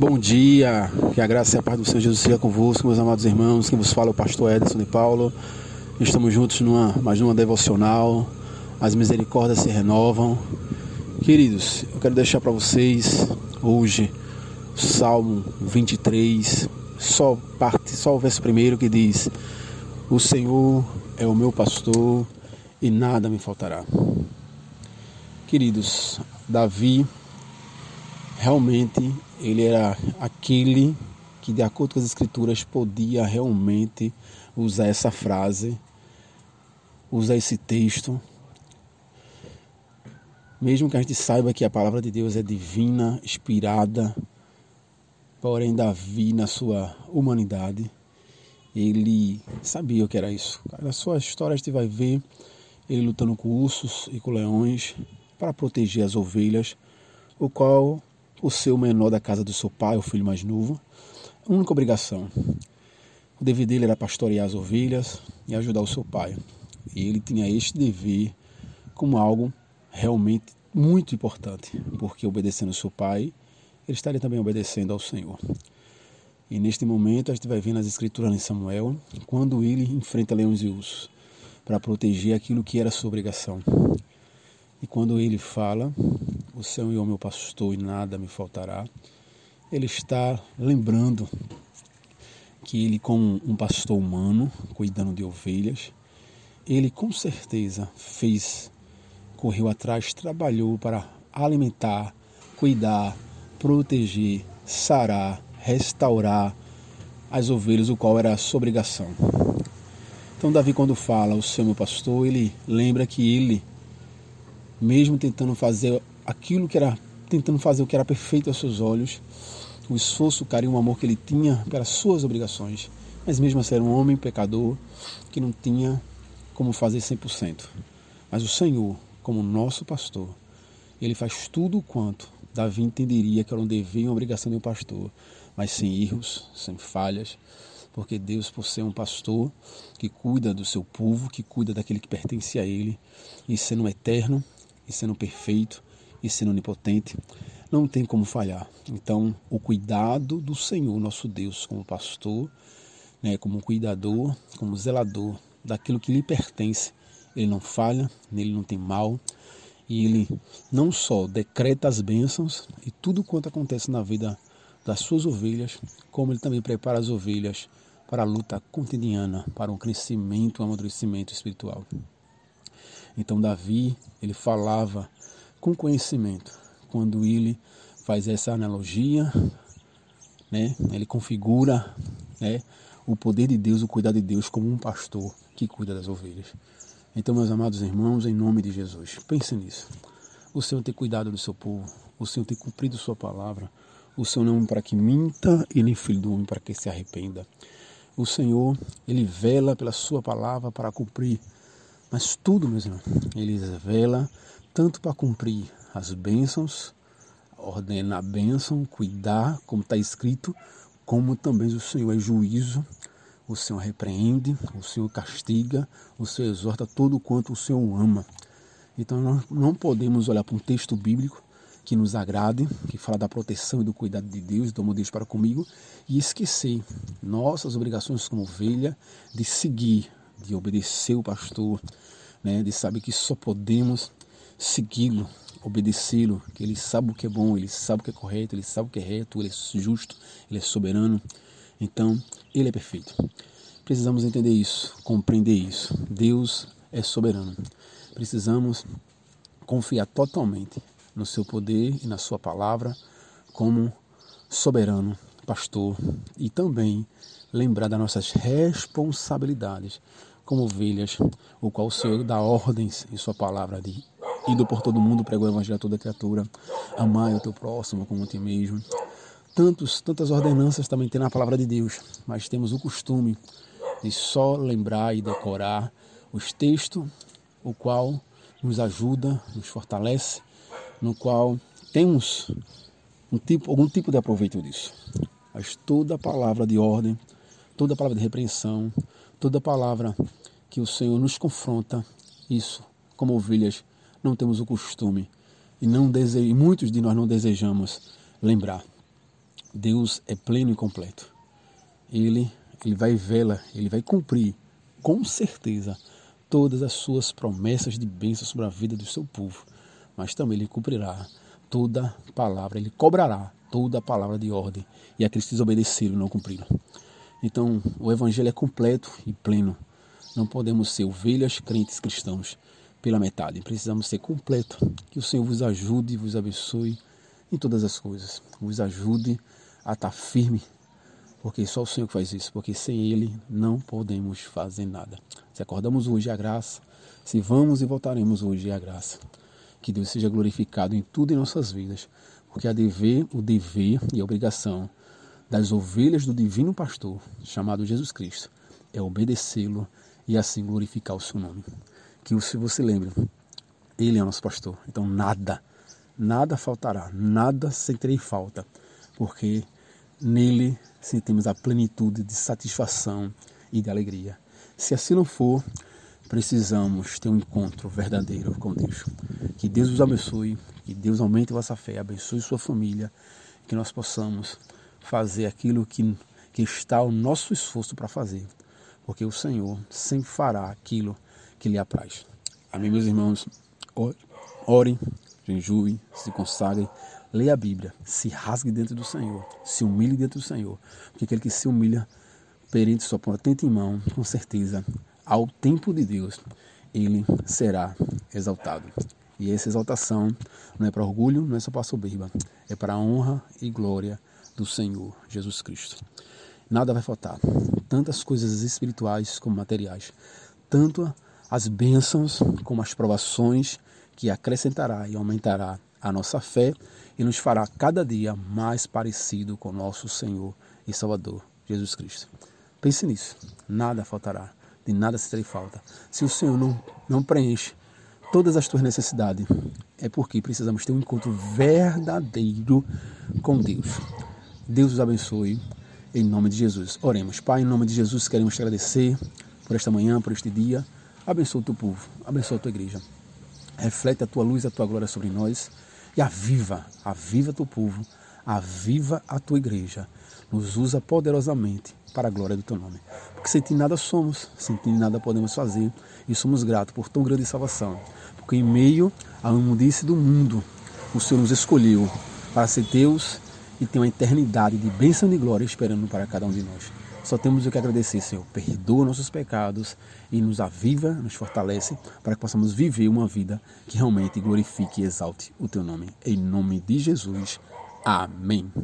Bom dia, que a graça e a paz do Senhor Jesus seja convosco, meus amados irmãos. Quem vos fala é o pastor Edson de Paulo. Estamos juntos numa, mais numa devocional. As misericórdias se renovam. Queridos, eu quero deixar para vocês hoje Salmo 23, só parte, só o verso primeiro que diz: O Senhor é o meu pastor e nada me faltará. Queridos, Davi realmente ele era aquele que, de acordo com as escrituras, podia realmente usar essa frase, usar esse texto. Mesmo que a gente saiba que a palavra de Deus é divina, inspirada, porém Davi, na sua humanidade, ele sabia o que era isso. Na sua história a gente vai ver ele lutando com ursos e com leões para proteger as ovelhas, o qual o seu menor da casa do seu pai, o filho mais novo. Única obrigação. O dever dele era pastorear as ovelhas e ajudar o seu pai. E ele tinha este dever como algo realmente muito importante, porque obedecendo ao seu pai, ele estaria também obedecendo ao Senhor. E neste momento a gente vai ver nas escrituras em Samuel, quando ele enfrenta leões e ursos para proteger aquilo que era sua obrigação. E quando ele fala, o Senhor é o meu pastor e nada me faltará, ele está lembrando que ele, como um pastor humano, cuidando de ovelhas, ele com certeza fez, correu atrás, trabalhou para alimentar, cuidar, proteger, sarar, restaurar as ovelhas, o qual era a sua obrigação. Então Davi quando fala o Senhor meu pastor, ele lembra que ele mesmo tentando fazer aquilo que era, tentando fazer o que era perfeito aos seus olhos, o esforço, o carinho, o amor que ele tinha pelas suas obrigações, mas mesmo assim era um homem pecador que não tinha como fazer 100%. Mas o Senhor, como nosso pastor, ele faz tudo quanto Davi entenderia que era um dever e uma obrigação de um pastor, mas sem erros, sem falhas, porque Deus, por ser um pastor que cuida do seu povo, que cuida daquele que pertence a ele, e sendo eterno, e sendo perfeito e sendo onipotente, não tem como falhar. Então, o cuidado do Senhor, nosso Deus, como pastor, né, como cuidador, como zelador daquilo que lhe pertence, ele não falha, nele não tem mal, e ele não só decreta as bênçãos e tudo quanto acontece na vida das suas ovelhas, como ele também prepara as ovelhas para a luta cotidiana, para um crescimento, um amadurecimento espiritual. Então Davi, ele falava com conhecimento. Quando ele faz essa analogia, né, ele configura né, o poder de Deus, o cuidado de Deus como um pastor que cuida das ovelhas. Então, meus amados irmãos, em nome de Jesus, pense nisso. O Senhor tem cuidado do seu povo, o Senhor tem cumprido sua palavra. O Senhor não é para que minta e nem filho do homem para que se arrependa. O Senhor, ele vela pela sua palavra para cumprir mas tudo, meus irmãos, ele vela tanto para cumprir as bênçãos, ordenar a bênção, cuidar, como está escrito, como também o Senhor é juízo, o Senhor repreende, o Senhor castiga, o Senhor exorta todo quanto o Senhor ama. Então nós não podemos olhar para um texto bíblico que nos agrade, que fala da proteção e do cuidado de Deus, do amor de Deus para comigo, e esquecer nossas obrigações como ovelha de seguir de obedecer o pastor, né, de saber que só podemos segui-lo, obedecê-lo, que ele sabe o que é bom, ele sabe o que é correto, ele sabe o que é reto, ele é justo, ele é soberano. Então, ele é perfeito. Precisamos entender isso, compreender isso. Deus é soberano. Precisamos confiar totalmente no seu poder e na sua palavra como soberano, pastor e também lembrar das nossas responsabilidades como ovelhas, o qual o Senhor dá ordens em sua palavra de indo por todo mundo, pregar o evangelho a toda criatura, amar o teu próximo como a ti mesmo. Tantos, tantas ordenanças também tem na palavra de Deus, mas temos o costume de só lembrar e decorar os textos, o qual nos ajuda, nos fortalece, no qual temos um tipo, algum tipo de aproveito disso. Mas toda palavra de ordem, toda palavra de repreensão, toda palavra que o Senhor nos confronta, isso, como ovelhas, não temos o costume e não dese... muitos de nós não desejamos lembrar. Deus é pleno e completo. Ele, ele vai vela, ele vai cumprir com certeza todas as suas promessas de bênção sobre a vida do seu povo, mas também ele cumprirá toda palavra, ele cobrará toda palavra de ordem e aqueles que desobedeceram não cumpriram. Então, o evangelho é completo e pleno. Não podemos ser ovelhas crentes cristãos pela metade. Precisamos ser completo. Que o Senhor vos ajude vos abençoe em todas as coisas. Vos ajude a estar firme, porque só o Senhor faz isso, porque sem Ele não podemos fazer nada. Se acordamos hoje é a graça, se vamos e voltaremos hoje é a graça. Que Deus seja glorificado em tudo em nossas vidas, porque a dever, o dever e a obrigação das ovelhas do divino pastor, chamado Jesus Cristo, é obedecê-lo e assim glorificar o seu nome. Que se você lembre, ele é o nosso pastor, então nada, nada faltará, nada sentirei falta, porque nele sentimos a plenitude de satisfação e de alegria. Se assim não for, precisamos ter um encontro verdadeiro com Deus. Que Deus os abençoe, que Deus aumente vossa fé, abençoe sua família, que nós possamos fazer aquilo que, que está ao nosso esforço para fazer, porque o Senhor sempre fará aquilo que lhe apraz. Amém, meus irmãos? Orem, jejuem, se consagrem, leia a Bíblia, se rasgue dentro do Senhor, se humilhe dentro do Senhor, porque aquele que se humilha perante sua potente mão, com certeza, ao tempo de Deus, ele será exaltado. E essa exaltação não é para orgulho, não é só para soberba, é para a honra e glória do Senhor Jesus Cristo. Nada vai faltar, tantas coisas espirituais como materiais, tanto as bênçãos como as provações que acrescentará e aumentará a nossa fé e nos fará cada dia mais parecido com nosso Senhor e Salvador Jesus Cristo. Pense nisso, nada faltará, de nada se terá falta. Se o Senhor não, não preenche todas as tuas necessidades, é porque precisamos ter um encontro verdadeiro com Deus. Deus os abençoe. Em nome de Jesus. Oremos. Pai, em nome de Jesus, queremos te agradecer por esta manhã, por este dia. Abençoa o teu povo, abençoa a tua igreja. Reflete a tua luz, a tua glória sobre nós e aviva, aviva teu povo, aviva a tua igreja. Nos usa poderosamente para a glória do teu nome. Porque sem ti nada somos, sem ti nada podemos fazer e somos gratos por tão grande salvação. Porque em meio à imundice do mundo, o Senhor nos escolheu para ser teus e tem uma eternidade de bênção e glória esperando para cada um de nós. Só temos o que agradecer, Senhor. Perdoa nossos pecados e nos aviva, nos fortalece para que possamos viver uma vida que realmente glorifique e exalte o Teu nome. Em nome de Jesus. Amém.